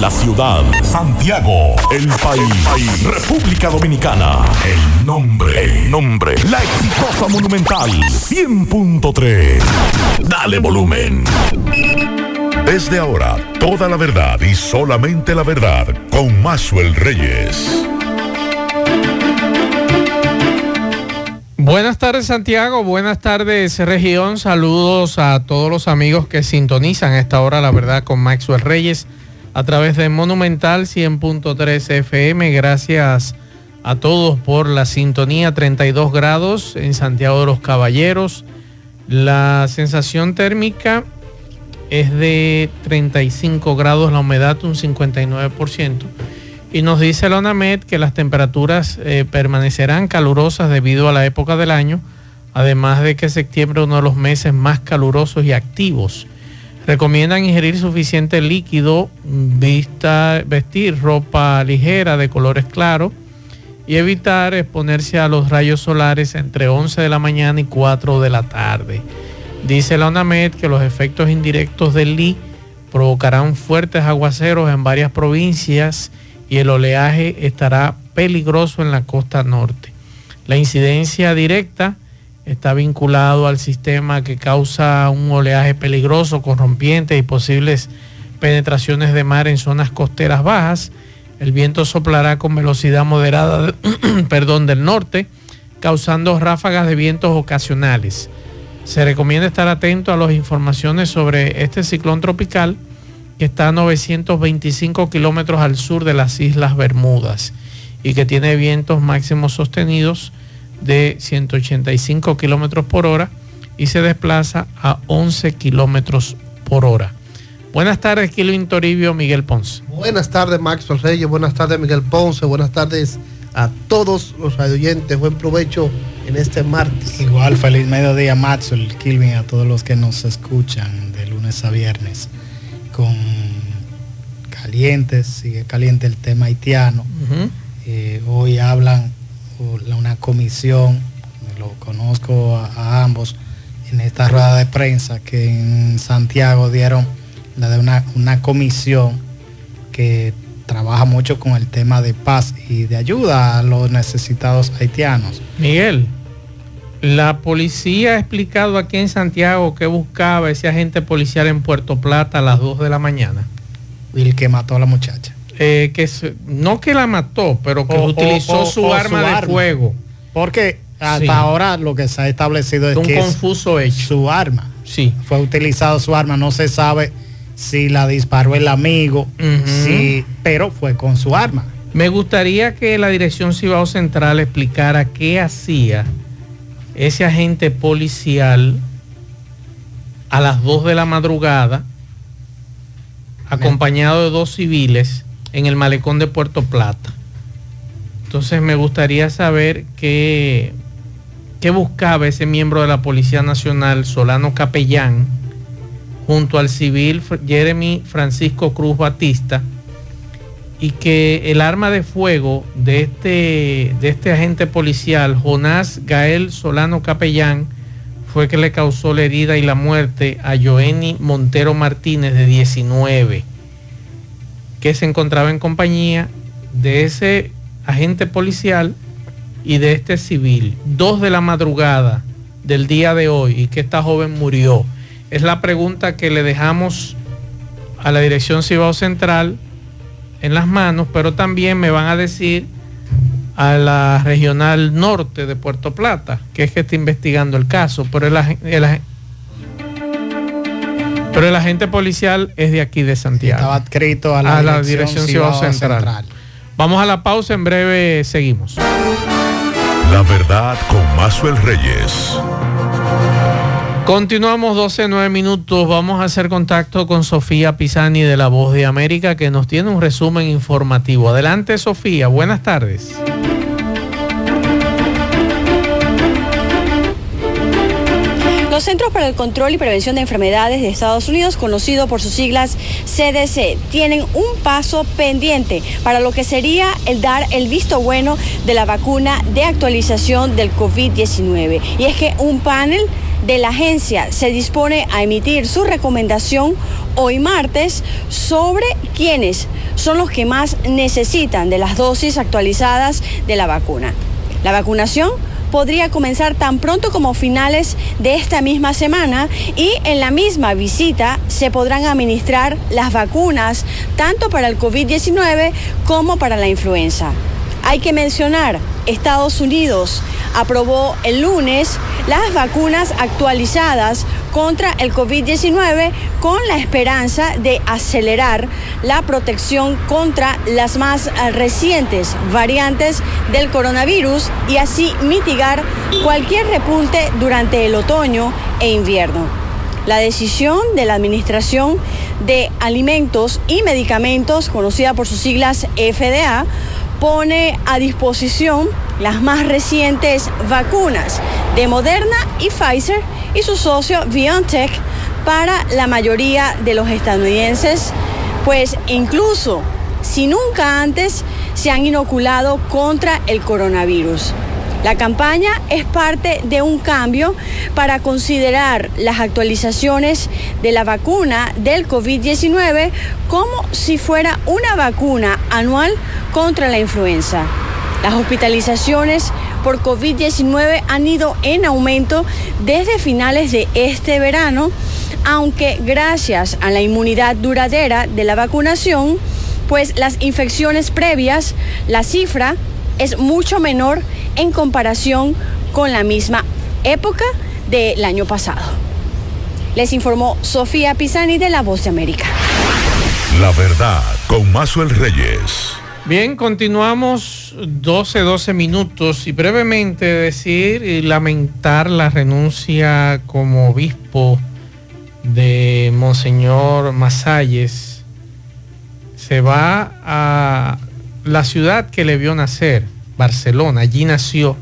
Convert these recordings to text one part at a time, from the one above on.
La ciudad. Santiago, el país. República Dominicana, el nombre. El nombre. La exitosa Monumental 100.3. Dale volumen. Desde ahora, toda la verdad y solamente la verdad con Maxwell Reyes. Buenas tardes Santiago, buenas tardes región, saludos a todos los amigos que sintonizan a esta hora, la verdad, con Maxwell Reyes a través de Monumental 100.3 FM. Gracias a todos por la sintonía 32 grados en Santiago de los Caballeros. La sensación térmica es de 35 grados, la humedad un 59%. Y nos dice la ONAMED que las temperaturas eh, permanecerán calurosas debido a la época del año, además de que septiembre es uno de los meses más calurosos y activos. Recomiendan ingerir suficiente líquido, vista, vestir ropa ligera de colores claros y evitar exponerse a los rayos solares entre 11 de la mañana y 4 de la tarde. Dice la ONAMED que los efectos indirectos del LI provocarán fuertes aguaceros en varias provincias y el oleaje estará peligroso en la costa norte. La incidencia directa está vinculado al sistema que causa un oleaje peligroso, corrompiente y posibles penetraciones de mar en zonas costeras bajas. El viento soplará con velocidad moderada perdón, del norte, causando ráfagas de vientos ocasionales. Se recomienda estar atento a las informaciones sobre este ciclón tropical que está a 925 kilómetros al sur de las Islas Bermudas y que tiene vientos máximos sostenidos de 185 kilómetros por hora y se desplaza a 11 kilómetros por hora. Buenas tardes, Kilvin Toribio, Miguel Ponce. Buenas tardes, Max Reyes. Buenas tardes, Miguel Ponce. Buenas oyentes a todos los oyentes. Buen provecho en este martes. Igual, feliz mediodía, Maxwell, Kilvin, a todos los que nos escuchan de lunes a viernes con calientes, sigue caliente el tema haitiano. Eh, hoy hablan una comisión, lo conozco a, ambos, en esta rueda de prensa que en Santiago dieron la de una, una comisión que trabaja mucho con el tema de paz y de ayuda a los necesitados haitianos. Miguel, la policía ha explicado aquí en Santiago que buscaba ese agente policial en Puerto Plata a las 2 de la mañana. Y el que mató a la muchacha. Eh, que no que la mató, pero que utilizó su arma de fuego. Porque hasta ahora lo que se ha establecido es un que confuso hecho. su arma. Sí. Fue utilizado su arma, no se sabe si la disparó el amigo, pero fue con su arma. Me gustaría que la Dirección Cibao Central explicara qué hacía ese agente policial a las 2 de la madrugada, acompañado de dos civiles en el malecón de Puerto Plata. Entonces me gustaría saber qué, qué buscaba ese miembro de la Policía Nacional, Solano Capellán, junto al civil Jeremy Francisco Cruz Batista, y que el arma de fuego de este, de este agente policial, Jonás Gael Solano Capellán, fue que le causó la herida y la muerte a Joenny Montero Martínez de 19, que se encontraba en compañía de ese agente policial y de este civil, dos de la madrugada del día de hoy, y que esta joven murió. Es la pregunta que le dejamos a la Dirección Cibao Central en las manos, pero también me van a decir a la regional norte de Puerto Plata, que es que está investigando el caso, pero el, pero el agente policial es de aquí de Santiago. Estaba adscrito a la, Dirección, Ciudad Central. Vamos a la pausa, en breve seguimos. La verdad con Mazuel Reyes. Continuamos 12, 9 minutos. Vamos a hacer contacto con Sofía Pisani de La Voz de América que nos tiene un resumen informativo. Adelante Sofía, buenas tardes. Centros para el Control y Prevención de Enfermedades de Estados Unidos, conocido por sus siglas CDC, tienen un paso pendiente para lo que sería el dar el visto bueno de la vacuna de actualización del COVID-19. Y es que un panel de la agencia se dispone a emitir su recomendación hoy martes sobre quiénes son los que más necesitan de las dosis actualizadas de la vacuna. La vacunación podría comenzar tan pronto como finales de esta misma semana y en la misma visita se podrán administrar las vacunas tanto para el COVID-19 como para la influenza. Hay que mencionar, Estados Unidos aprobó el lunes las vacunas actualizadas contra el COVID-19 con la esperanza de acelerar la protección contra las más recientes variantes del coronavirus y así mitigar cualquier repunte durante el otoño e invierno. La decisión de la Administración de Alimentos y Medicamentos, conocida por sus siglas FDA, pone a disposición las más recientes vacunas de Moderna y Pfizer y su socio BioNTech para la mayoría de los estadounidenses, pues incluso si nunca antes se han inoculado contra el coronavirus. La campaña es parte de un cambio para considerar las actualizaciones de la vacuna del COVID-19 como si fuera una vacuna anual contra la influenza. Las hospitalizaciones por COVID-19 han ido en aumento desde finales de este verano, aunque gracias a la inmunidad duradera de la vacunación, pues las infecciones previas, la cifra es mucho menor en comparación con la misma época del año pasado. Les informó Sofía Pisani de La Voz de América. La verdad con Mazuel Reyes. Bien, continuamos 12, 12 minutos y brevemente decir y lamentar la renuncia como obispo de Monseñor Masalles. Se va a la ciudad que le vio nacer, Barcelona, allí nació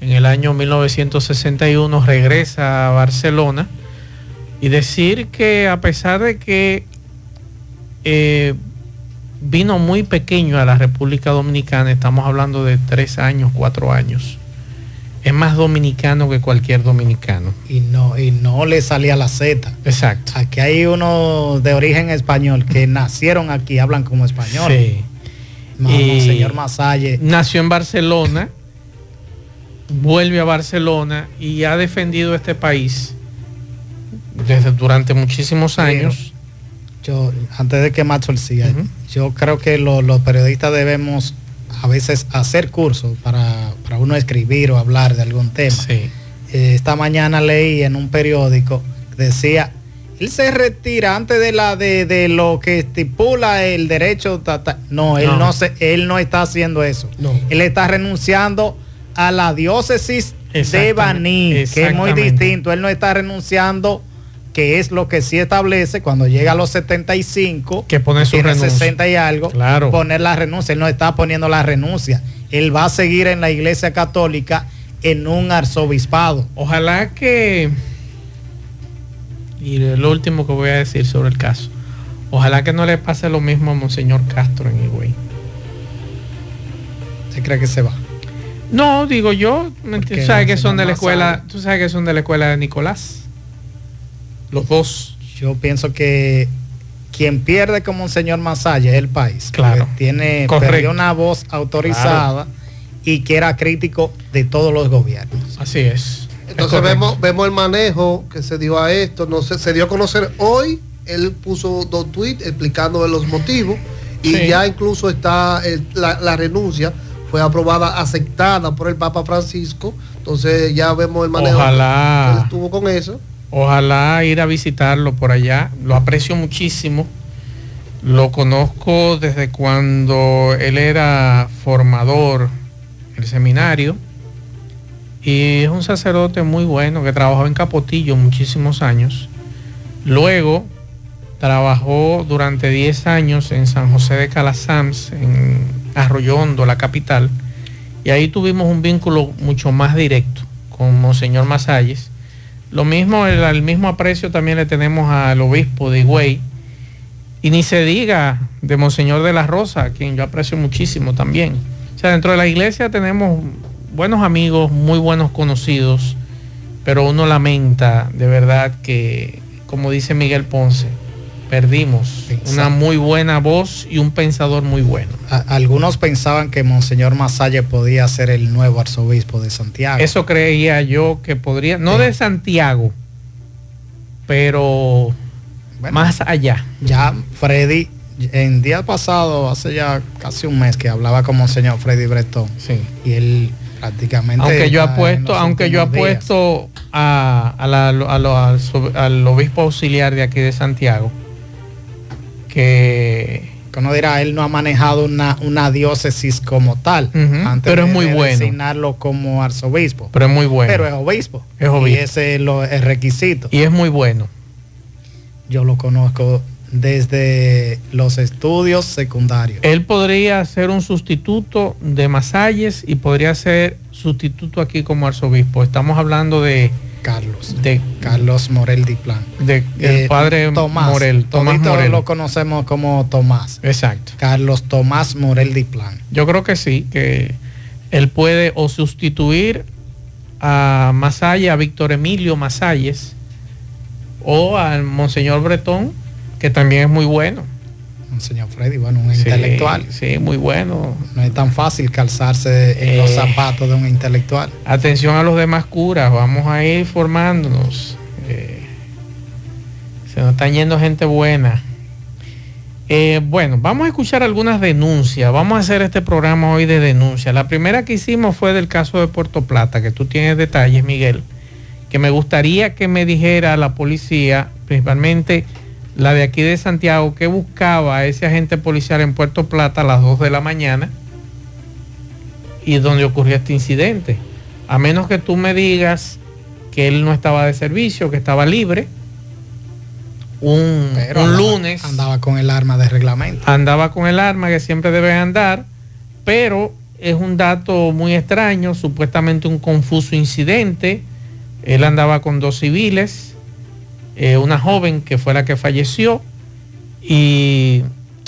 en el año 1961, regresa a Barcelona y decir que a pesar de que eh, vino muy pequeño a la República Dominicana, estamos hablando de tres años, cuatro años, es más dominicano que cualquier dominicano. Y no, y no le salía la Z. Exacto. Aquí hay uno de origen español que nacieron aquí, hablan como español. Sí. Y señor Masalle. Nació en Barcelona, vuelve a Barcelona y ha defendido este país desde durante muchísimos años. Yo, antes de que Macho siga, yo creo que los periodistas debemos a veces hacer cursos para, para, uno escribir o hablar de algún tema. Sí. Eh, esta mañana leí en un periódico decía él se retira antes de la de, lo que estipula el derecho no él no. se él no está haciendo eso no. él está renunciando a la diócesis de Baní que es muy distinto él no está renunciando que es lo que sí establece cuando llega a los 75 que pone su tiene 60 y algo claro. poner la renuncia él no está poniendo la renuncia él va a seguir en la iglesia católica en un arzobispado ojalá que y lo último que voy a decir sobre el caso. Ojalá que no le pase lo mismo a Monseñor Castro en Higüey. ¿Se cree que se va? No, digo yo, tú sabes que son de la escuela, tú sabes que son de la escuela de Nicolás. Los dos. Yo pienso que quien pierde como Monseñor Masaya es el país. Claro. Tiene perdió una voz autorizada claro. y que era crítico de todos los gobiernos. Así es. Entonces vemos, vemos el manejo que se dio a esto, no se, se dio a conocer hoy, él puso dos tweets explicando los motivos y sí. ya incluso está el, la, la, renuncia, fue aprobada, aceptada por el Papa Francisco, entonces ya vemos el manejo Ojalá, que él estuvo con eso. Ojalá ir a visitarlo por allá, lo aprecio muchísimo, lo conozco desde cuando él era formador, el seminario, y es un sacerdote muy bueno que trabajó en Capotillo muchísimos años. Luego trabajó durante 10 años en San José de Calasanz, en Arroyo Hondo, la capital, y ahí tuvimos un vínculo mucho más directo con Monseñor Masalles. Lo mismo, el, mismo aprecio también le tenemos al obispo de Higüey, y ni se diga de Monseñor de la Rosa, quien yo aprecio muchísimo también. O sea, dentro de la iglesia tenemos buenos amigos, muy buenos conocidos pero uno lamenta de verdad que, como dice Miguel Ponce, perdimos una muy buena voz y un pensador muy bueno. algunos pensaban que Monseñor Masalle podía ser el nuevo arzobispo de Santiago. Eso creía yo que podría, no de Santiago, pero más allá. Ya Freddy, en día pasado, hace ya casi un mes que hablaba con Monseñor Freddy Bretón. Sí. Y él prácticamente... Aunque yo apuesto, aunque yo apuesto a, al obispo auxiliar de aquí de Santiago, que uno dirá, él no ha manejado una, una diócesis como tal, pero es muy bueno. designarlo como arzobispo. Pero es muy bueno. Pero es obispo. Es obispo. Y ese es lo, el requisito. Y es muy bueno. Yo lo conozco desde los estudios secundarios. Él podría ser un sustituto de Masalles y podría ser sustituto aquí como arzobispo. Estamos hablando de Carlos. De Carlos Morel Diplan. De el eh, padre Tomás, Morel. Tomás Morel. lo conocemos como Tomás. Exacto. Carlos Tomás Morel Diplan. Yo creo que sí, que él puede o sustituir a Masaya, a Víctor Emilio Masalles, o al Monseñor Bretón, que también es muy bueno señor Freddy, bueno, un intelectual. Sí, muy bueno. No es tan fácil calzarse en los eh, zapatos de un intelectual. Atención a los demás curas, vamos a ir formándonos. Eh, se nos están yendo gente buena. Eh, bueno, vamos a escuchar algunas denuncias. Vamos a hacer este programa hoy de denuncia. La primera que hicimos fue del caso de Puerto Plata, que tú tienes detalles, Miguel, que me gustaría que me dijera la policía, principalmente la de aquí de Santiago, que buscaba a ese agente policial en Puerto Plata a las 2 de la mañana y donde ocurrió este incidente. A menos que tú me digas que él no estaba de servicio, que estaba libre. Un, lunes. Andaba con el arma de reglamento. Andaba con el arma que siempre debe andar, pero es un dato muy extraño, supuestamente un confuso incidente. Él andaba con dos civiles eh, una joven que fue la que falleció y,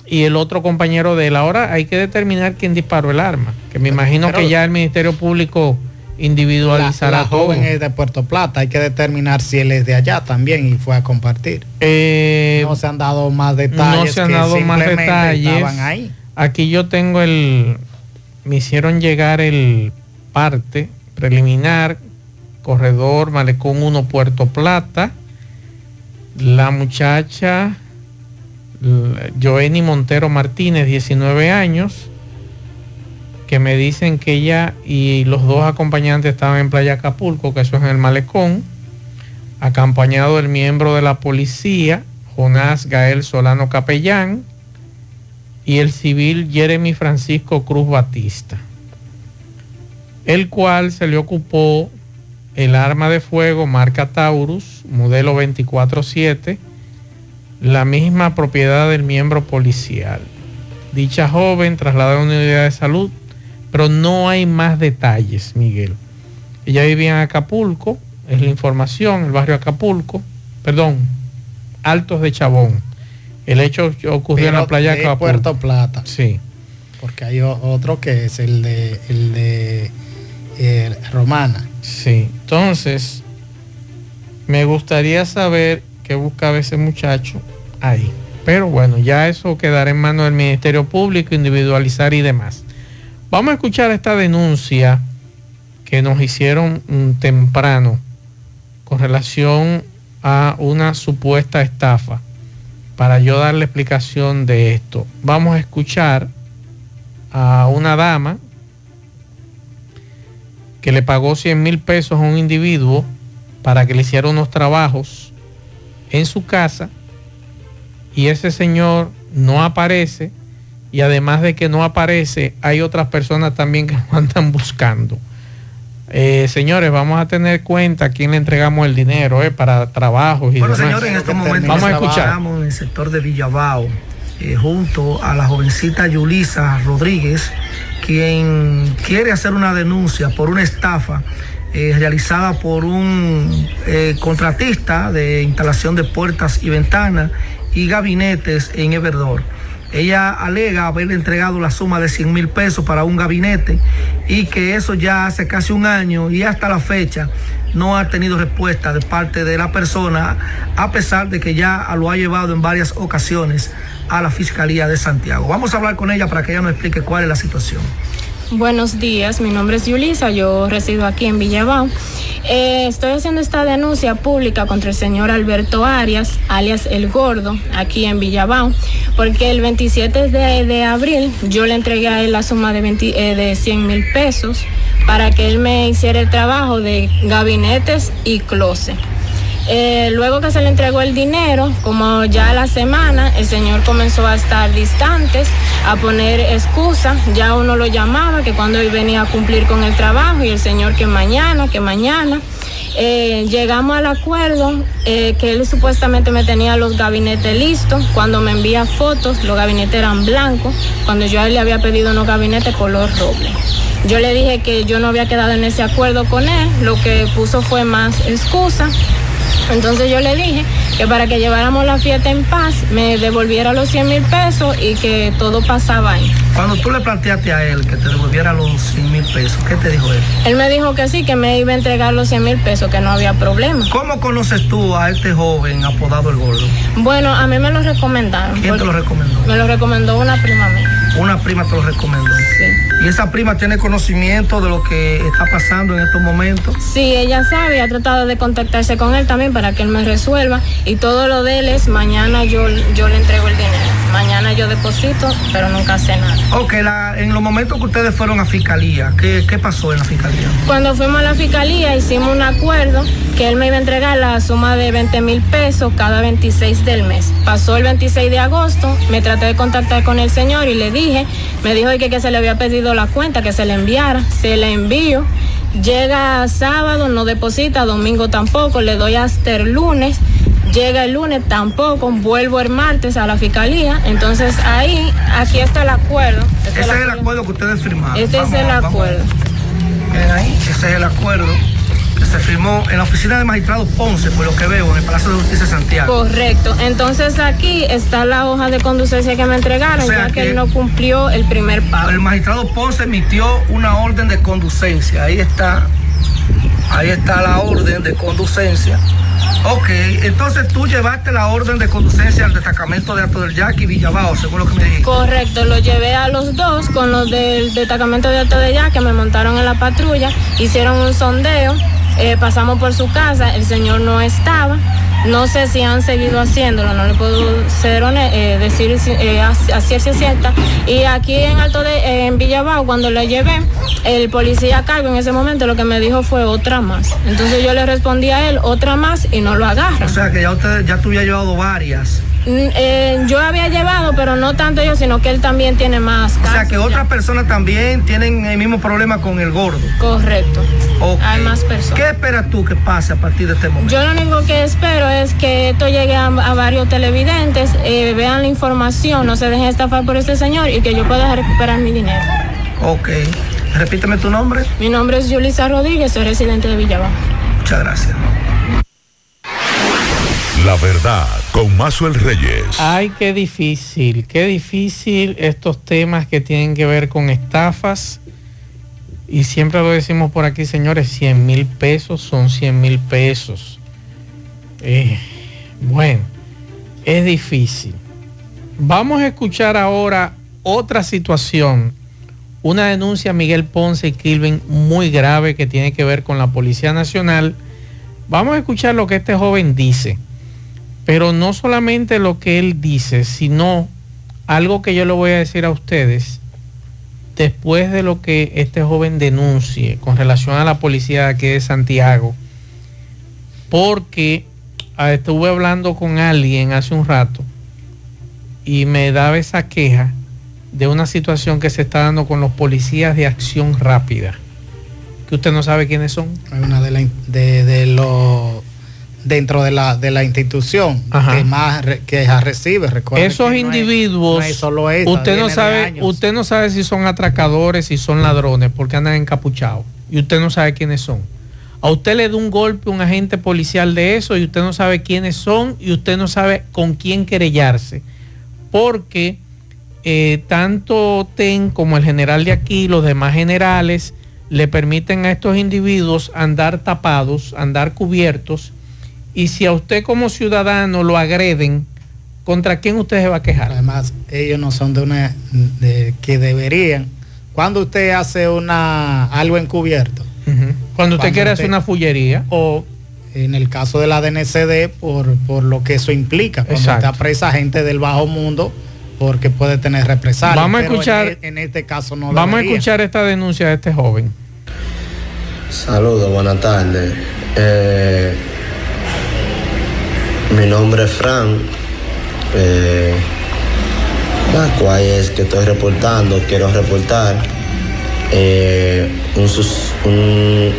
el otro compañero de él. Ahora hay que determinar quién disparó el arma, que me imagino que ya el Ministerio Público individualizará la, la joven es de Puerto Plata, hay que determinar si él es de allá también y fue a compartir. Eh, no se han dado más detalles. No se han dado más detalles. Ahí. Aquí yo tengo el, me hicieron llegar el parte preliminar, corredor Malecón 1 Puerto Plata la muchacha Joenny Montero Martínez, 19 años, que me dicen que ella y los dos acompañantes estaban en Playa Acapulco, que eso es en el malecón, acompañado del miembro de la policía, Jonás Gael Solano Capellán, y el civil Jeremy Francisco Cruz Batista, el cual se le ocupó el arma de fuego marca Taurus, modelo 24-7, la misma propiedad del miembro policial. Dicha joven trasladada a una unidad de salud, pero no hay más detalles, Miguel. Ella vivía en Acapulco, es la información, el barrio Acapulco, perdón, Altos de Chabón. El hecho ocurrió en la playa de Acapulco. Puerto Plata. Sí. Porque hay otro que es el de, el de eh, Romana. Sí, entonces me gustaría saber qué buscaba ese muchacho ahí. Pero bueno, ya eso quedará en manos del Ministerio Público, individualizar y demás. Vamos a escuchar esta denuncia que nos hicieron temprano con relación a una supuesta estafa. Para yo darle explicación de esto, vamos a escuchar a una dama que le pagó 100 mil pesos a un individuo para que le hiciera unos trabajos en su casa y ese señor no aparece y además de que no aparece hay otras personas también que lo andan buscando. Eh, señores, vamos a tener cuenta a quién le entregamos el dinero eh, para trabajos y bueno, señores, en estos momentos vamos a escuchar. en el sector de Villabao, eh, junto a la jovencita Yulisa Rodríguez, quien quiere hacer una denuncia por una estafa eh, realizada por un eh, contratista de instalación de puertas y ventanas y gabinetes en Everdor. Ella alega haberle entregado la suma de 100 mil pesos para un gabinete y que eso ya hace casi un año y hasta la fecha no ha tenido respuesta de parte de la persona, a pesar de que ya lo ha llevado en varias ocasiones a la Fiscalía de Santiago. Vamos a hablar con ella para que ella nos explique cuál es la situación. Buenos días, mi nombre es Yulisa, yo resido aquí en Villabao. Eh, estoy haciendo esta denuncia pública contra el señor Alberto Arias, alias El Gordo, aquí en Villabao, porque el 27 de, abril yo le entregué a él la suma de, eh, de 100 mil pesos para que él me hiciera el trabajo de gabinetes y closet. Eh, luego que se le entregó el dinero, como ya la semana, el señor comenzó a estar distantes, a poner excusas. Ya uno lo llamaba, que cuando él venía a cumplir con el trabajo, y el señor que mañana, que mañana. Eh, llegamos al acuerdo eh, que él supuestamente me tenía los gabinetes listos. Cuando me envía fotos, los gabinetes eran blancos. Cuando yo a él le había pedido unos gabinetes color roble. Yo le dije que yo no había quedado en ese acuerdo con él. Lo que puso fue más excusa. Entonces yo le dije que para que lleváramos la fiesta en paz, me devolviera los 100 mil pesos y que todo pasaba ahí. Cuando tú le planteaste a él que te devolviera los 100 mil pesos, ¿qué te dijo él? Él me dijo que sí, que me iba a entregar los 100 mil pesos, que no había problema. ¿Cómo conoces tú a este joven apodado El Gordo? Bueno, a mí me lo recomendaron. ¿Quién te lo recomendó? Me lo recomendó una prima mía. Una prima te lo recomendó. Sí. ¿Y esa prima tiene conocimiento de lo que está pasando en estos momentos? Sí, ella sabe, ha tratado de contactarse con él también para que él me resuelva. Y todo lo de él es mañana yo, yo le entrego el dinero. Mañana yo deposito, pero nunca sé nada. Ok, en los momentos que ustedes fueron a fiscalía, ¿qué, ¿qué pasó en la fiscalía? Cuando fuimos a la fiscalía hicimos un acuerdo que él me iba a entregar la suma de 20 mil pesos cada 26 del mes. Pasó el 26 de agosto, me traté de contactar con el señor y le dije, me dijo que, que se le había pedido la cuenta, que se le enviara, se le envío. Llega sábado, no deposita, domingo tampoco, le doy hasta el lunes llega el lunes, tampoco, vuelvo el martes a la fiscalía, entonces ahí, aquí está el acuerdo. Este ese es el acuerdo que ustedes firmaron. Este es el acuerdo. Miren ahí, ese es el acuerdo que se firmó en la oficina del magistrado Ponce, por lo que veo, en el Palacio de Justicia de Santiago. Correcto. Entonces aquí está la hoja de conducencia que me entregaron, ya que, él no cumplió el primer pago. El magistrado Ponce emitió una orden de conducencia. Ahí está. Ahí está la orden de conducencia Ok, entonces tú llevaste la orden de conducencia al destacamento de Alto del Yaqui y Villabao, según lo que me dijiste. Correcto, lo llevé a los dos con los del destacamento de Alto del Yaqui, me montaron en la patrulla, hicieron un sondeo, eh, pasamos por su casa, el señor no estaba. No sé si han seguido haciéndolo, no le puedo ser eh, decir eh, a, ciencia cierta. Y aquí en Alto de en Villabao, cuando le llevé, el policía a cargo en ese momento lo que me dijo fue otra más. Entonces yo le respondí a él otra más y no lo agarra. O sea que ya usted ya tú había llevado varias. Mm, eh, yo había llevado, pero no tanto yo, sino que él también tiene más. o sea que otras personas también tienen el mismo problema con el gordo. Correcto. Hay más personas. ¿Qué esperas tú que pase a partir de este momento? Yo lo único que espero es que esto llegue a, varios televidentes, eh, vean la información, no se dejen estafar por este señor y que yo pueda recuperar mi dinero. Ok. Repíteme tu nombre. Mi nombre es Julissa Rodríguez, soy residente de Villaba. Muchas gracias. La verdad, con Mazuel Reyes. Ay, qué difícil, qué difícil estos temas que tienen que ver con estafas. Y siempre lo decimos por aquí, señores, 100 mil pesos son 100 mil pesos. Eh, bueno, es difícil. Vamos a escuchar ahora otra situación, una denuncia Miguel Ponce y Kilvin muy grave que tiene que ver con la Policía Nacional. Vamos a escuchar lo que este joven dice. Pero no solamente lo que él dice, sino algo que yo le voy a decir a ustedes después de lo que este joven denuncie con relación a la policía de aquí de Santiago, porque ah, estuve hablando con alguien hace un rato y me daba esa queja de una situación que se está dando con los policías de acción rápida, que usted no sabe quiénes son. Hay una de, de, de los dentro de la, de la institución que más que recibe. Esos individuos, usted no sabe, usted no sabe si son atracadores, si son ladrones, porque andan encapuchados y usted no sabe quiénes son. A usted le da un golpe un agente policial de eso y usted no sabe quiénes son y usted no sabe con quién querellarse, porque eh, tanto TEN como el general de aquí, los demás generales, le permiten a estos individuos andar tapados, andar cubiertos, y si a usted como ciudadano lo agreden, ¿contra quién usted se va a quejar? Además, ellos no son de una de, que deberían. Cuando usted hace una algo encubierto, cuando usted quiere hacer una fullería o en el caso de la DNCD por, por lo que eso implica, cuando usted apresa gente del bajo mundo porque puede tener represalias. Vamos a escuchar en, e, este caso no Vamos a escuchar esta denuncia de este joven. Saludos, buenas tardes. Eh, mi nombre es Fran. Eh, la cual es que estoy reportando, quiero reportar eh, un,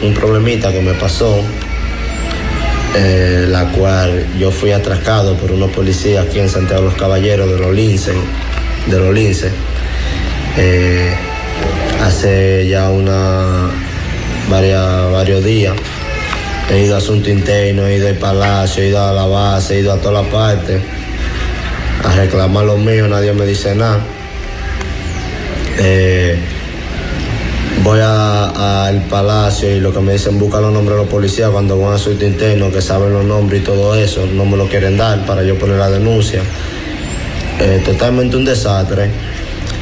un, problemita que me pasó, eh, la cual yo fui atracado por unos policías aquí en Santiago de los Caballeros de los Lince, de los Lince, hace ya una varios días. He ido a Asunto Interno, he ido al Palacio, he ido a la base, he ido a toda la parte a reclamar lo mío, nadie me dice nada. voy al palacio y lo que me dicen busca los nombres de los policías cuando van a su interno, que saben los nombres y todo eso, no me lo quieren dar para yo poner la denuncia. Eh, totalmente un desastre.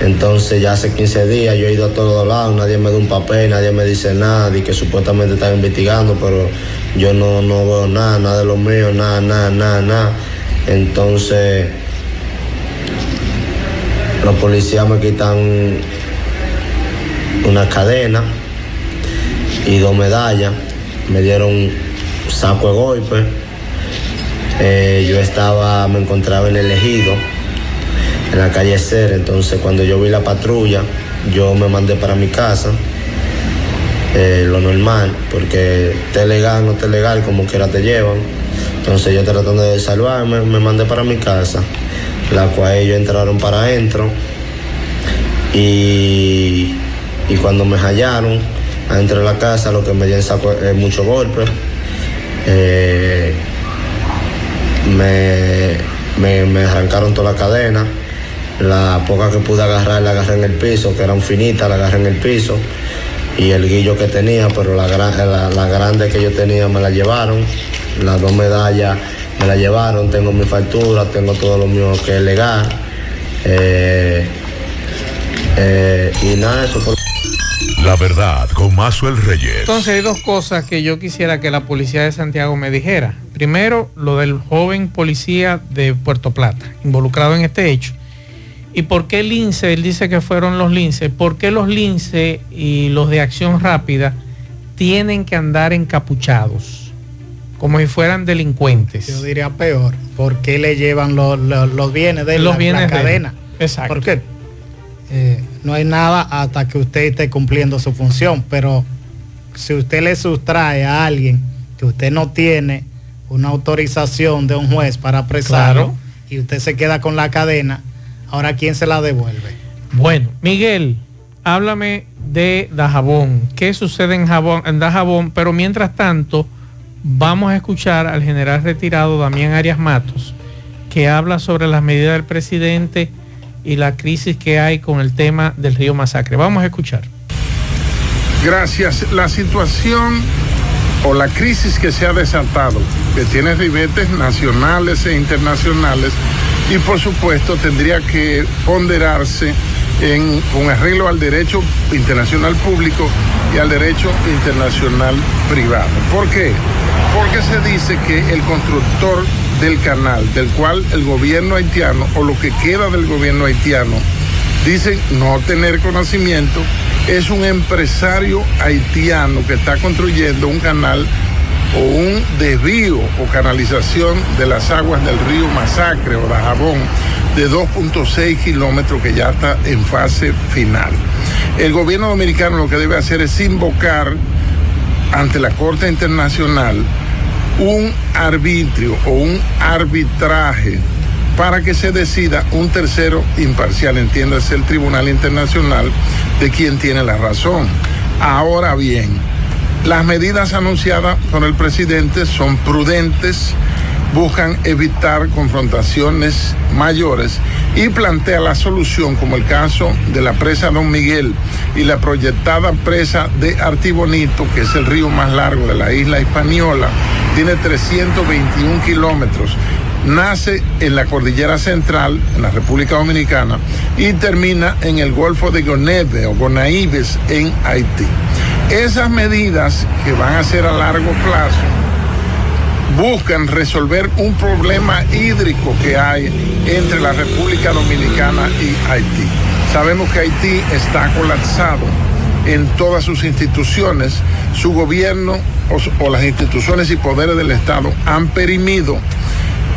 Entonces ya hace 15 días yo he ido a todos lados, nadie me da un papel, nadie me dice nada, y que supuestamente están investigando, pero yo no, no veo nada, nada de lo mío, nada, nada, nada, nada. Entonces los policías me quitan una cadena y dos medallas. Me dieron saco de golpe. Eh, yo estaba, me encontraba en el ejido, en la calle Ser. Entonces, cuando yo vi la patrulla, yo me mandé para mi casa. Eh, lo normal, porque te legal, no te legal, como quiera te llevan. Entonces, yo tratando de salvarme, me mandé para mi casa, la cual ellos entraron para adentro. Y y cuando me hallaron adentro de la casa, lo que me dieron sacó es mucho golpe. Eh, me, arrancaron toda la cadena. La poca que pude agarrar la agarré en el piso, que eran finitas, la agarré en el piso. Y el guillo que tenía, pero la, la, grande que yo tenía me la llevaron. Las dos medallas me la llevaron. Tengo mi factura, tengo todo lo mío que es legal. Eh, eh, y nada, eso por... La verdad con Mazuel Reyes. Entonces hay dos cosas que yo quisiera que la policía de Santiago me dijera. Primero, lo del joven policía de Puerto Plata, involucrado en este hecho. ¿Y por qué Lince? Él dice que fueron los Lince. ¿Por qué los Lince y los de acción rápida tienen que andar encapuchados? Como si fueran delincuentes. Yo diría peor. ¿Por qué le llevan los, bienes de los la, bienes cadena? Exacto. ¿Por qué? Eh, no hay nada hasta que usted esté cumpliendo su función, pero si usted le sustrae a alguien que usted no tiene una autorización de un juez para apresarlo y usted se queda con la cadena, ahora ¿quién se la devuelve? Bueno, Miguel, háblame de Dajabón. ¿Qué sucede en, Jabón, en Dajabón? Pero mientras tanto, vamos a escuchar al general retirado Damián Arias Matos, que habla sobre las medidas del presidente y la crisis que hay con el tema del río Masacre. Vamos a escuchar. Gracias. La situación o la crisis que se ha desatado, que tiene ribetes nacionales e internacionales, y por supuesto tendría que ponderarse en, con arreglo al derecho internacional público y al derecho internacional privado. ¿Por qué? Porque se dice que el constructor del canal, del cual el gobierno haitiano o lo que queda del gobierno haitiano dicen no tener conocimiento, es un empresario haitiano que está construyendo un canal o un desvío o canalización de las aguas del río Masacre o Dajabón de 2.6 kilómetros que ya está en fase final. El gobierno dominicano lo que debe hacer es invocar ante la Corte Internacional un arbitrio o un arbitraje para que se decida un tercero imparcial, entiéndase el Tribunal Internacional, de quien tiene la razón. Ahora bien, las medidas anunciadas por el presidente son prudentes buscan evitar confrontaciones mayores y plantea la solución como el caso de la presa Don Miguel y la proyectada presa de Artibonito, que es el río más largo de la isla española, tiene 321 kilómetros nace en la cordillera central, en la República Dominicana, y termina en el Golfo de Goneve o Gonaibes en Haití. Esas medidas que van a ser a largo plazo buscan resolver un problema hídrico que hay entre la República Dominicana y Haití. Sabemos que Haití está colapsado en todas sus instituciones, su gobierno o, o las instituciones y poderes del Estado han perimido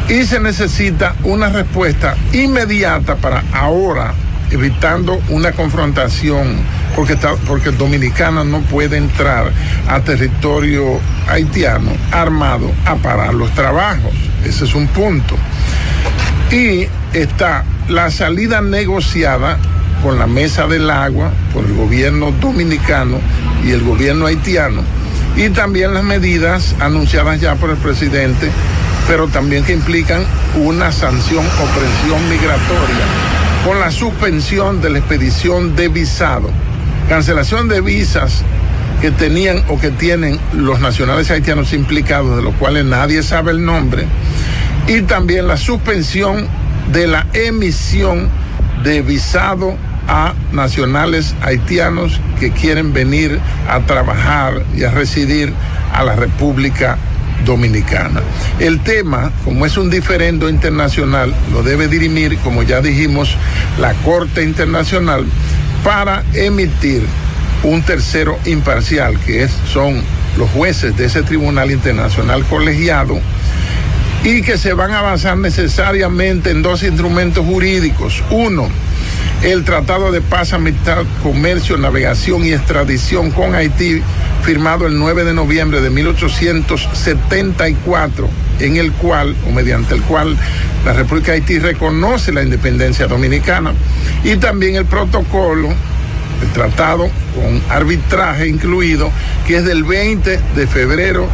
y se necesita una respuesta inmediata para ahora, evitando una confrontación, porque, porque el dominicano no puede entrar a territorio haitiano armado a parar los trabajos. Ese es un punto. Y está la salida negociada con la mesa del agua por el gobierno dominicano y el gobierno haitiano, y también las medidas anunciadas ya por el presidente pero también que implican una sanción o presión migratoria con la suspensión de la expedición de visado, cancelación de visas que tenían o que tienen los nacionales haitianos implicados, de los cuales nadie sabe el nombre, y también la suspensión de la emisión de visado a nacionales haitianos que quieren venir a trabajar y a residir a la República Dominicana. El tema, como es un diferendo internacional, lo debe dirimir, como ya dijimos, la Corte Internacional para emitir un tercero imparcial, que es, son los jueces de ese Tribunal Internacional colegiado, y que se van a avanzar necesariamente en dos instrumentos jurídicos. Uno, el Tratado de Paz, Amistad, Comercio, Navegación y Extradición con Haití firmado el 9 de noviembre de 1874, en el cual, o mediante el cual, la República de Haití reconoce la independencia dominicana, y también el protocolo, el tratado con arbitraje incluido, que es del 20 de febrero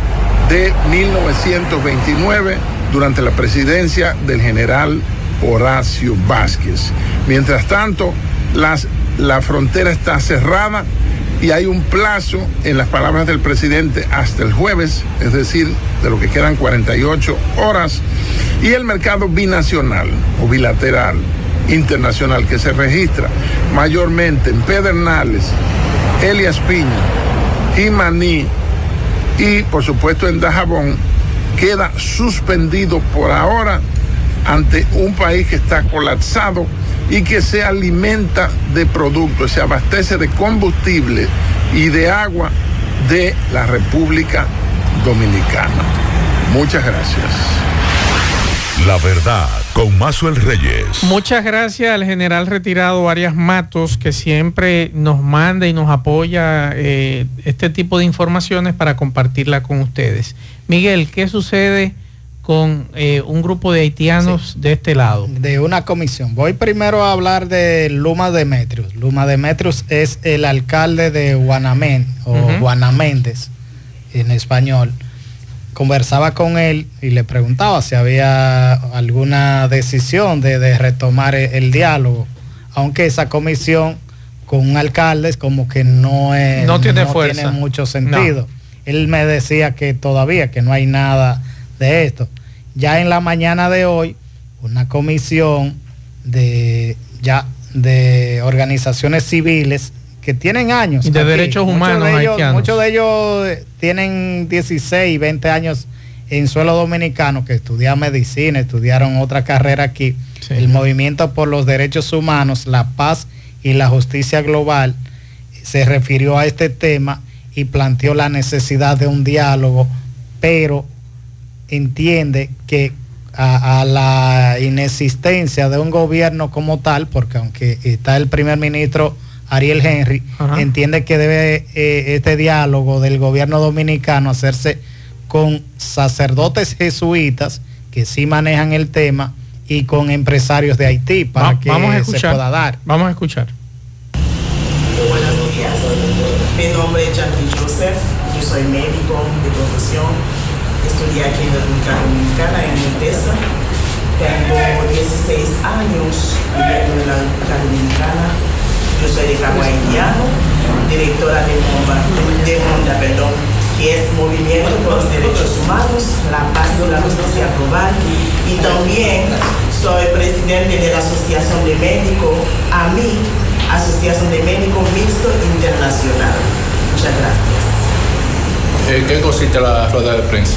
de 1929, durante la presidencia del general Horacio Vázquez. Mientras tanto, las, la frontera está cerrada y hay un plazo, en las palabras del presidente, hasta el jueves, es decir, de lo que quedan 48 horas, y el mercado binacional o bilateral internacional que se registra mayormente en Pedernales, Elias Piña, Jimaní y por supuesto en Dajabón, queda suspendido por ahora ante un país que está colapsado y que se alimenta de productos, se abastece de combustible y de agua de la República Dominicana. Muchas gracias. La verdad, con Mazuel Reyes. Muchas gracias al general retirado Arias Matos, que siempre nos manda y nos apoya eh, este tipo de informaciones para compartirla con ustedes. Miguel, ¿qué sucede? Con eh, un grupo de haitianos de este lado. De una comisión. Voy primero a hablar de Luma Demetrius. Luma Demetrius es el alcalde de Guanamén o Guanaméndez en español. Conversaba con él y le preguntaba si había alguna decisión de, retomar el, diálogo, aunque esa comisión con un alcalde es como que no, es, no tiene fuerza. tiene mucho sentido. Él me decía que todavía que no hay nada de esto. Ya en la mañana de hoy, una comisión de ya de organizaciones civiles que tienen años. de derechos humanos. Muchos de, ellos, muchos de ellos tienen 16, 20 años en suelo dominicano que estudian medicina, estudiaron otra carrera aquí. El movimiento por los derechos humanos, la paz y la justicia global se refirió a este tema y planteó la necesidad de un diálogo, pero entiende que a, la inexistencia de un gobierno como tal, porque aunque está el primer ministro Ariel Henry, entiende que debe eh, este diálogo del gobierno dominicano hacerse con sacerdotes jesuitas que sí manejan el tema y con empresarios de Haití para que se pueda dar. Vamos a escuchar. Buenos días. Mi nombre es Jackie Joseph, yo soy médico de profesión estudié aquí en la República Dominicana, en Intesa. Tengo 16 años viviendo en la República Dominicana. Yo soy de Haitiano, directora de MONDA, de perdón, que es Movimiento por los Derechos Humanos, la Paz y la Justicia Global. Y también soy presidente de la Asociación de Médicos, AMI, Asociación de Médicos Mixto Internacional. Muchas gracias. ¿En qué consiste la rueda de prensa?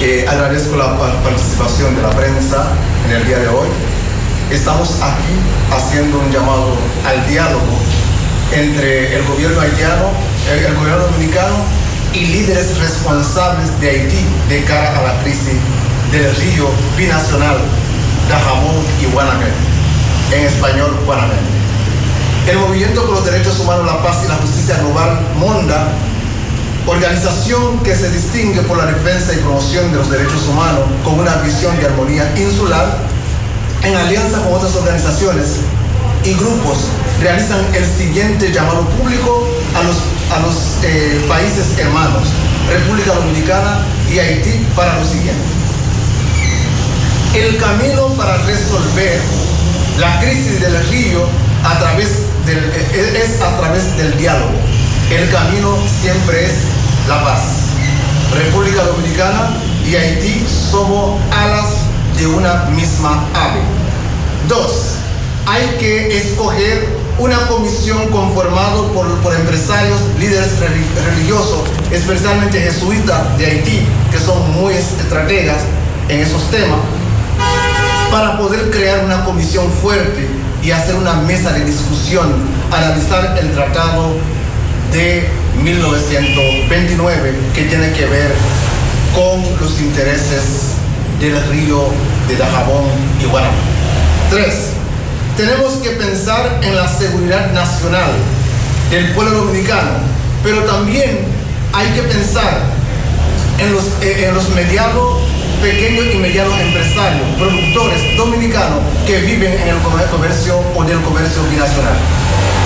Eh, agradezco la pa- participación de la prensa en el día de hoy. Estamos aquí haciendo un llamado al diálogo entre el gobierno haitiano, el, gobierno dominicano y líderes responsables de Haití de cara a la crisis del río binacional Dajabón y Guanamé, en español Guanamé. El Movimiento por los Derechos Humanos, la Paz y la Justicia Global, MONDA, organización que se distingue por la defensa y promoción de los derechos humanos con una visión de armonía insular, en alianza con otras organizaciones y grupos, realizan el siguiente llamado público a los, a los eh, países hermanos, República Dominicana y Haití, para lo siguiente. El camino para resolver la crisis del río a través es a través del diálogo. El camino siempre es la paz. República Dominicana y Haití somos alas de una misma ave. Dos, hay que escoger una comisión conformada por, por empresarios, líderes reli- religiosos, especialmente jesuitas de Haití, que son muy estrategas en esos temas, para poder crear una comisión fuerte y hacer una mesa de discusión, analizar el tratado de 1929 que tiene que ver con los intereses del río de Dajabón y Guanamá. Tres, tenemos que pensar en la seguridad nacional del pueblo dominicano, pero también hay que pensar en los, eh, en los medianos, pequeños y medianos empresarios, productores dominicanos que viven en el comer- comercio o del comercio binacional.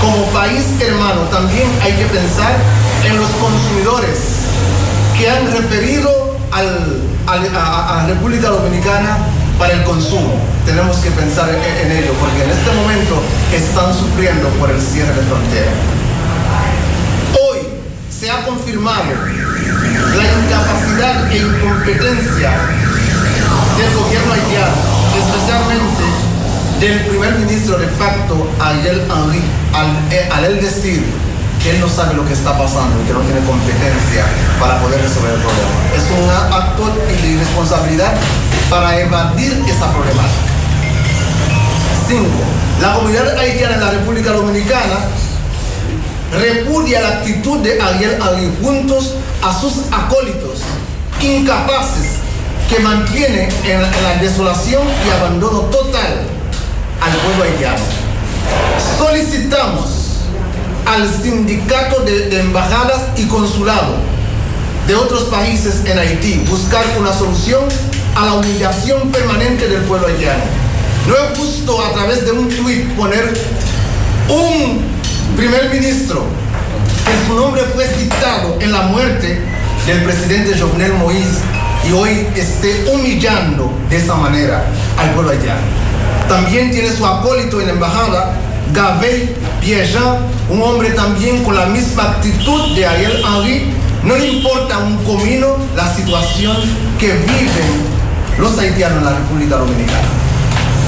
Como país hermano, también hay que pensar en los consumidores que han referido a, a República Dominicana para el consumo. Tenemos que pensar en, en ello, porque en este momento están sufriendo por el cierre de frontera. Hoy se ha confirmado la incapacidad e incompetencia del gobierno haitiano, especialmente del primer ministro de facto, Ariel Henry, al, eh, al él decir que él no sabe lo que está pasando y que no tiene competencia para poder resolver el problema. Es un acto de irresponsabilidad para evadir esa problemática. Cinco, la comunidad haitiana en la República Dominicana repudia la actitud de Ariel Henry juntos a sus acólitos incapaces que mantienen en, la desolación y abandono total al pueblo haitiano. Solicitamos al sindicato de, de embajadas y consulado de otros países en Haití buscar una solución a la humillación permanente del pueblo haitiano. No es justo a través de un tuit poner un primer ministro que su nombre fue citado en la muerte del presidente Jovenel Moïse y hoy esté humillando de esa manera al pueblo haitiano. También tiene su acólito en la embajada, Gabriel Pierjean, un hombre también con la misma actitud de Ariel Henry. No le importa un comino la situación que viven los haitianos en la República Dominicana.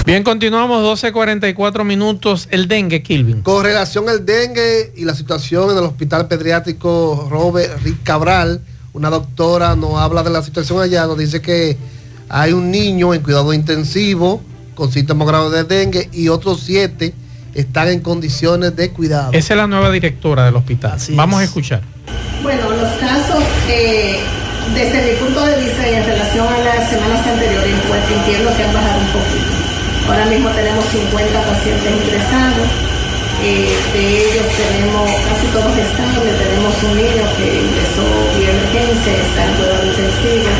Bien, continuamos 12.44 minutos. El dengue, Kilvin. Con relación al dengue y la situación en el hospital pediátrico Robert Rick Cabral, una doctora nos habla de la situación allá, nos dice que hay un niño en cuidado intensivo con síntomas graves de dengue y otros siete están en condiciones de cuidado. Esa es la nueva directora del hospital. Vamos a escuchar. Bueno, los casos, eh, desde mi punto de vista y en relación a las semanas anteriores, pues entiendo que han bajado un poquito. Ahora mismo tenemos 50 pacientes ingresados, eh, de ellos tenemos casi todos estables, tenemos un niño que ingresó vía emergencia, está en cuidado intensivo,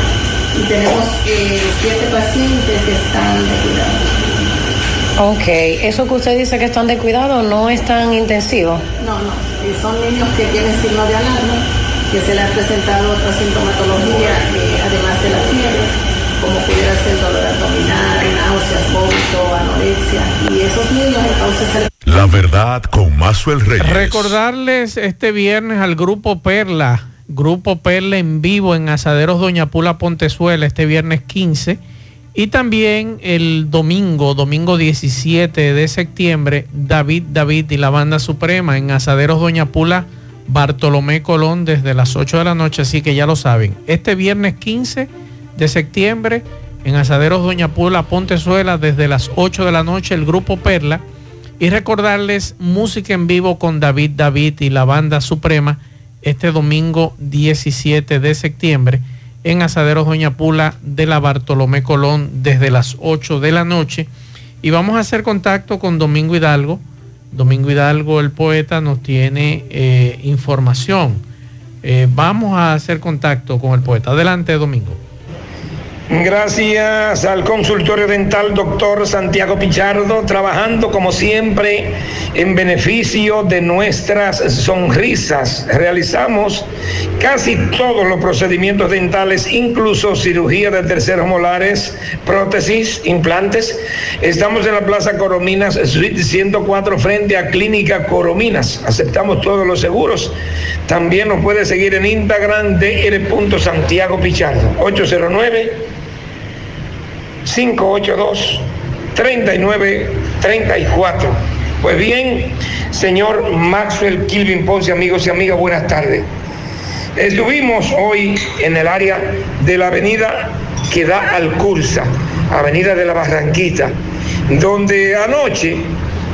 y tenemos eh, siete pacientes que están de cuidado. Ok, eso que usted dice que están de cuidado no es tan intensivo. No, no, eh, son niños que tienen signo de alarma que se le ha presentado otra sintomatología, además de la fiebre, como pudiera ser dolor abdominal, náuseas, vómito, anorexia, y esos niños entonces se Verdad con Mazuel Reyes. Recordarles este viernes al Grupo Perla, Grupo Perla en vivo en Asaderos Doña Pula Pontezuela, este viernes 15. Y también el domingo, domingo 17 de septiembre, David David y la Banda Suprema en Asaderos Doña Pula, Bartolomé Colón desde las 8 de la noche, así que ya lo saben. Este viernes 15 de septiembre en Asaderos Doña Pula, Pontezuela, desde las 8 de la noche, el Grupo Perla. Y recordarles música en vivo con David David y la Banda Suprema este domingo 17 de septiembre en Asaderos Doña Pula de la Bartolomé Colón desde las 8 de la noche. Y vamos a hacer contacto con Domingo Hidalgo. Domingo Hidalgo, el poeta, nos tiene eh, información. Eh, vamos a hacer contacto con el poeta. Adelante, Domingo. Gracias al consultorio dental doctor Santiago Pichardo, trabajando como siempre en beneficio de nuestras sonrisas. Realizamos casi todos los procedimientos dentales, incluso cirugía de terceros molares, prótesis, implantes. Estamos en la Plaza Corominas, Suite 104, frente a Clínica Corominas. Aceptamos todos los seguros. También nos puede seguir en Instagram de Santiago Pichardo, 809 582-3934. Pues bien, señor Maxwell Kilvin Ponce, amigos y amigas, buenas tardes. Estuvimos hoy en el área de la avenida que da al Cursa, avenida de la Barranquita, donde anoche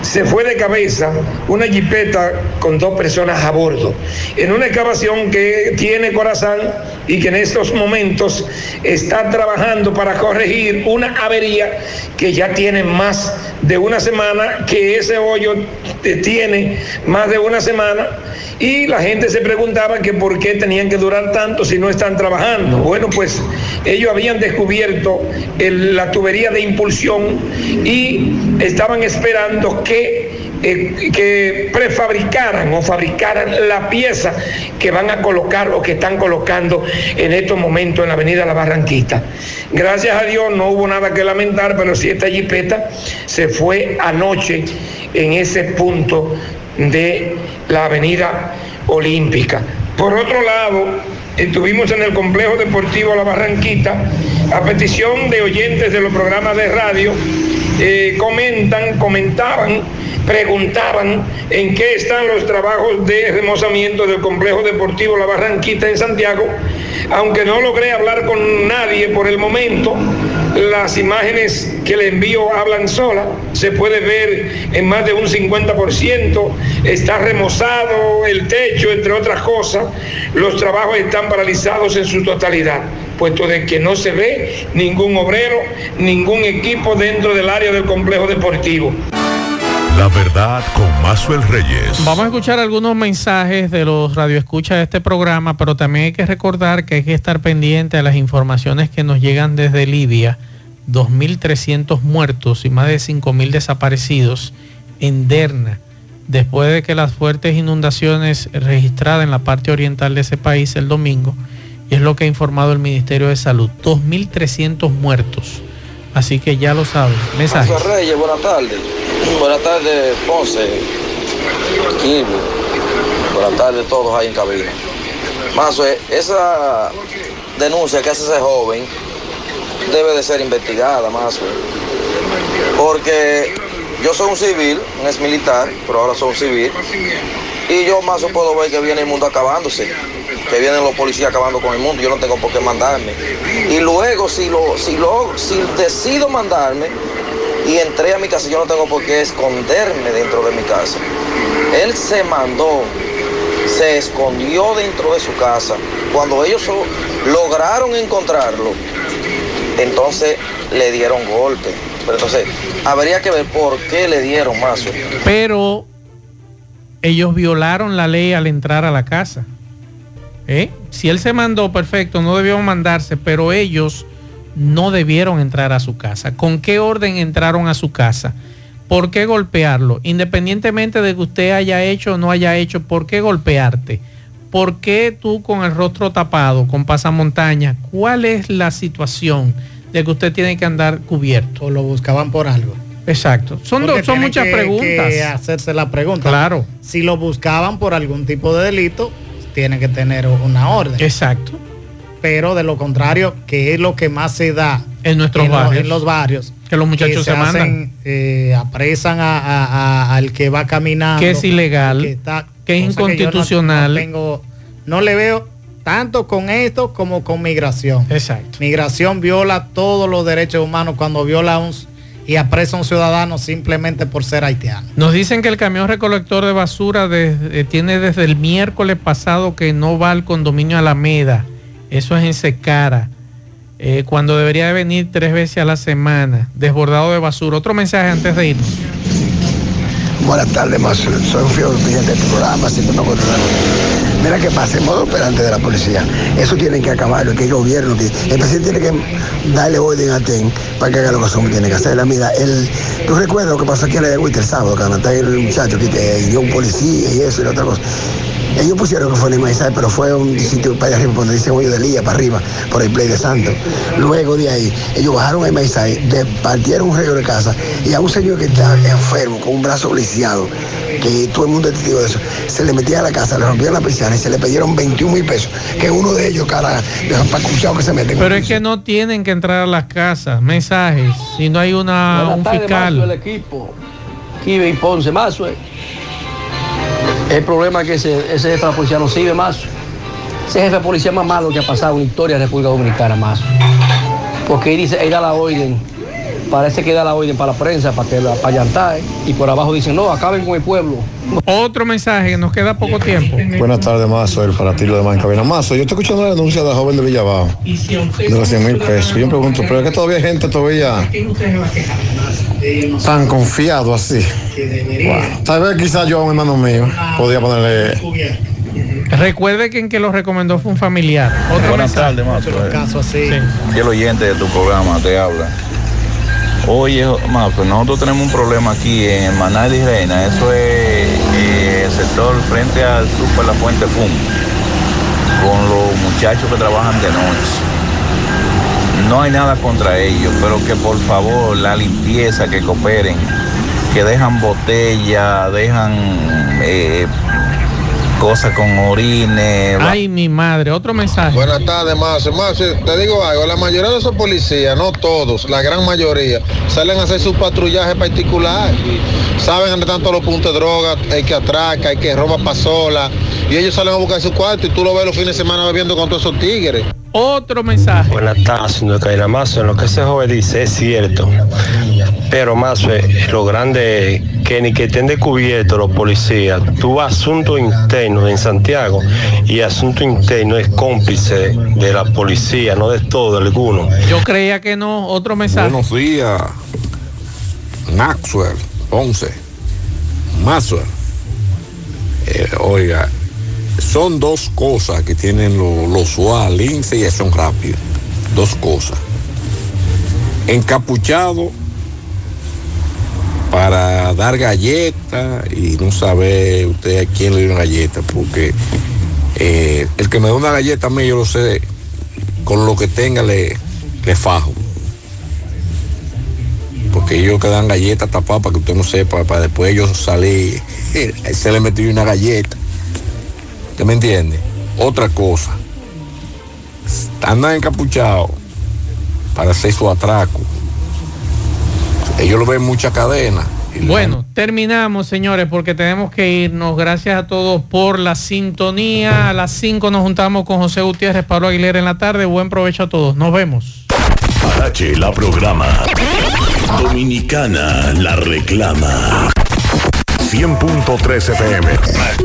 se fue de cabeza una jipeta con dos personas a bordo, en una excavación que tiene Corazán y que en estos momentos está trabajando para corregir una avería que ya tiene más de una semana, que ese hoyo tiene más de una semana y la gente se preguntaba que por qué tenían que durar tanto si no están trabajando. Bueno, pues ellos habían descubierto la tubería de impulsión y estaban esperando que eh, que prefabricaran o fabricaran la pieza que van a colocar o que están colocando en estos momentos en la avenida La Barranquita. Gracias a Dios no hubo nada que lamentar, pero sí esta jipeta se fue anoche en ese punto de la avenida Olímpica. Por otro lado, estuvimos en el complejo deportivo La Barranquita a petición de oyentes de los programas de radio, eh, comentan, comentaban preguntaban en qué están los trabajos de remozamiento del complejo deportivo La Barranquita en Santiago. Aunque no logré hablar con nadie por el momento, las imágenes que le envío hablan sola. Se puede ver en más de un 50%. Está remozado el techo, entre otras cosas. Los trabajos están paralizados en su totalidad puesto de que no se ve ningún obrero, ningún equipo dentro del área del complejo deportivo. La verdad con Mazuel Reyes. Vamos a escuchar algunos mensajes de los radioescuchas de este programa, pero también hay que recordar que hay que estar pendiente a las informaciones que nos llegan desde Libia. 2.300 muertos y más de 5.000 desaparecidos en Derna, después de que las fuertes inundaciones registradas en la parte oriental de ese país el domingo, es lo que ha informado el Ministerio de Salud, 2.300 muertos. Así que ya lo saben. Mensajes. Reyes, buenas tardes. Buenas tardes, Ponce. Buenas tardes a todos ahí en cabina. Mazo, esa denuncia que hace ese joven debe de ser investigada, Mazo. Porque yo soy un civil, un ex militar, pero ahora soy un civil. Y yo más puedo ver que viene el mundo acabándose que vienen los policías acabando con el mundo, yo no tengo por qué mandarme. Y luego, si, lo, si, lo, si decido mandarme y entré a mi casa, yo no tengo por qué esconderme dentro de mi casa. Él se mandó, se escondió dentro de su casa. Cuando ellos lograron encontrarlo, entonces le dieron golpe. Pero entonces, habría que ver por qué le dieron más. Pero ellos violaron la ley al entrar a la casa. ¿Eh? Si él se mandó, perfecto, no debió mandarse, pero ellos no debieron entrar a su casa. ¿Con qué orden entraron a su casa? ¿Por qué golpearlo? Independientemente de que usted haya hecho o no haya hecho, ¿por qué golpearte? ¿por qué tú con el rostro tapado, con pasamontaña? ¿Cuál es la situación de que usted tiene que andar cubierto? O lo buscaban por algo. Exacto. Son, son muchas que- preguntas. que hacerse la pregunta. Claro. Si lo buscaban por algún tipo de delito, tiene que tener una orden. Exacto. Pero de lo contrario, que es lo que más se da en nuestros los- barrios. en los barrios. Que los muchachos se mandan. eh, apresan a- a- a- al que va caminando. Que es ilegal, que, está- que es no- inconstitucional. No, tengo- no le veo tanto con esto como con migración. Exacto. Migración viola todos los derechos humanos cuando viola un, y apresa a un ciudadano simplemente por ser haitiano. Nos dicen que el camión recolector de basura eh, tiene desde el miércoles pasado que no va al condominio Alameda. Eso es en Secara. eh, cuando debería de venir tres veces a la semana. Desbordado de basura. Otro mensaje antes de irnos. Buenas tardes, más soy un fiel oyente del programa, siempre me. Mira qué pasa, el modo operante de la policía. Eso tienen que acabarlo, que el gobierno, que el presidente tiene que darle orden a TEN para que haga lo que son tiene que hacer. Mira, el, tú recuerdas lo que pasó aquí en la Agüita el sábado, que mataron el muchacho que, que hirió un policía y eso y la otra cosa. Ellos pusieron que fue en el Maizal, pero fue un sitio para allá arriba, donde dice hoyo de Lía, para arriba, por el Play de Santo. Luego de ahí, ellos bajaron el Maizal, partieron un río de casa y a un señor que está enfermo, con un brazo lisiado, que todo el mundo es testigo de eso, se le metía a la casa, le rompieron la persiana y se le pidieron 21 mil pesos, que uno de ellos, cara, de los pacuchados que se meten. Pero es que no tienen que entrar a las casas. Mensajes. Si no hay una, Buenas un tardes, fiscal. Mazo, el equipo. Kibe y Ponce, Mazo. eh. El problema es que ese, jefe de la policía no sirve, Mazo. Ese jefe de policía más malo que ha pasado en la historia de la República Dominicana, Mazo. Porque dice, él da la orden, parece que da la orden para la prensa, para que la, para eh, y por abajo dicen, no, acaben con el pueblo. Otro mensaje, que nos queda poco tiempo. Buenas tardes, Mazo, el para ti lo demás en cabina. Mazo, yo estoy escuchando la denuncia de la joven de Villabao, de los 100 mil pesos. Yo me pregunto, pero es que todavía hay gente todavía tan confiado así. Bueno, tal vez quizás yo a un hermano mío podía ponerle... Recuerde que en que lo recomendó fue un familiar. Otro Buenas tardes, Mazo. caso así. Y el oyente de tu programa te habla. Oye, Mazo, nosotros tenemos un problema aquí en Manal y Reina. Eso es eh, el sector frente al Super La Fuente Fum. Con los muchachos que trabajan de noche. No hay nada contra ellos, pero que por favor la limpieza, que cooperen, que dejan botella, dejan eh, cosas con orines. Ay, mi madre. Otro mensaje. Buenas tardes. Marce, te digo algo, la mayoría de esos policías, no todos, la gran mayoría, salen a hacer su patrullaje particular. Saben dónde están todos los puntos de droga, hay que atraca, hay que roba pasola. Y ellos salen a buscar su cuarto y tú lo ves los fines de semana bebiendo con todos esos tigres. Otro mensaje. Buenas tardes, señor Caína Mazo. En lo que ese joven dice es cierto. Pero Mazo, eh, lo grande es que ni que estén descubiertos los policías. Tú vas a asuntos internos en Santiago y asunto interno es cómplice de la policía, no de todo, alguno. Yo creía que no. Otro mensaje. Buenos días, Maxwell, Ponce, Maxwell. Eh, oiga, son dos cosas que tienen los lo lince y son rápidos. Dos cosas. Encapuchado para dar galletas y no sabe usted a quién le dio una galleta, porque eh, el que me da una galleta a mí, yo lo sé, con lo que tenga le, le fajo porque ellos que dan galletas tapadas para que usted no sepa, para después ellos salir, se le metió una galleta. ¿Usted me entiende? Otra cosa, andan encapuchados para hacer su atraco. Ellos lo ven en muchas cadenas. Bueno, terminamos, señores, porque tenemos que irnos. Gracias a todos por la sintonía. A las 5 nos juntamos con José Gutiérrez, Pablo Aguilera en la tarde. Buen provecho a todos. Nos vemos. Parache la programa. Dominicana la reclama. 100.3 FM.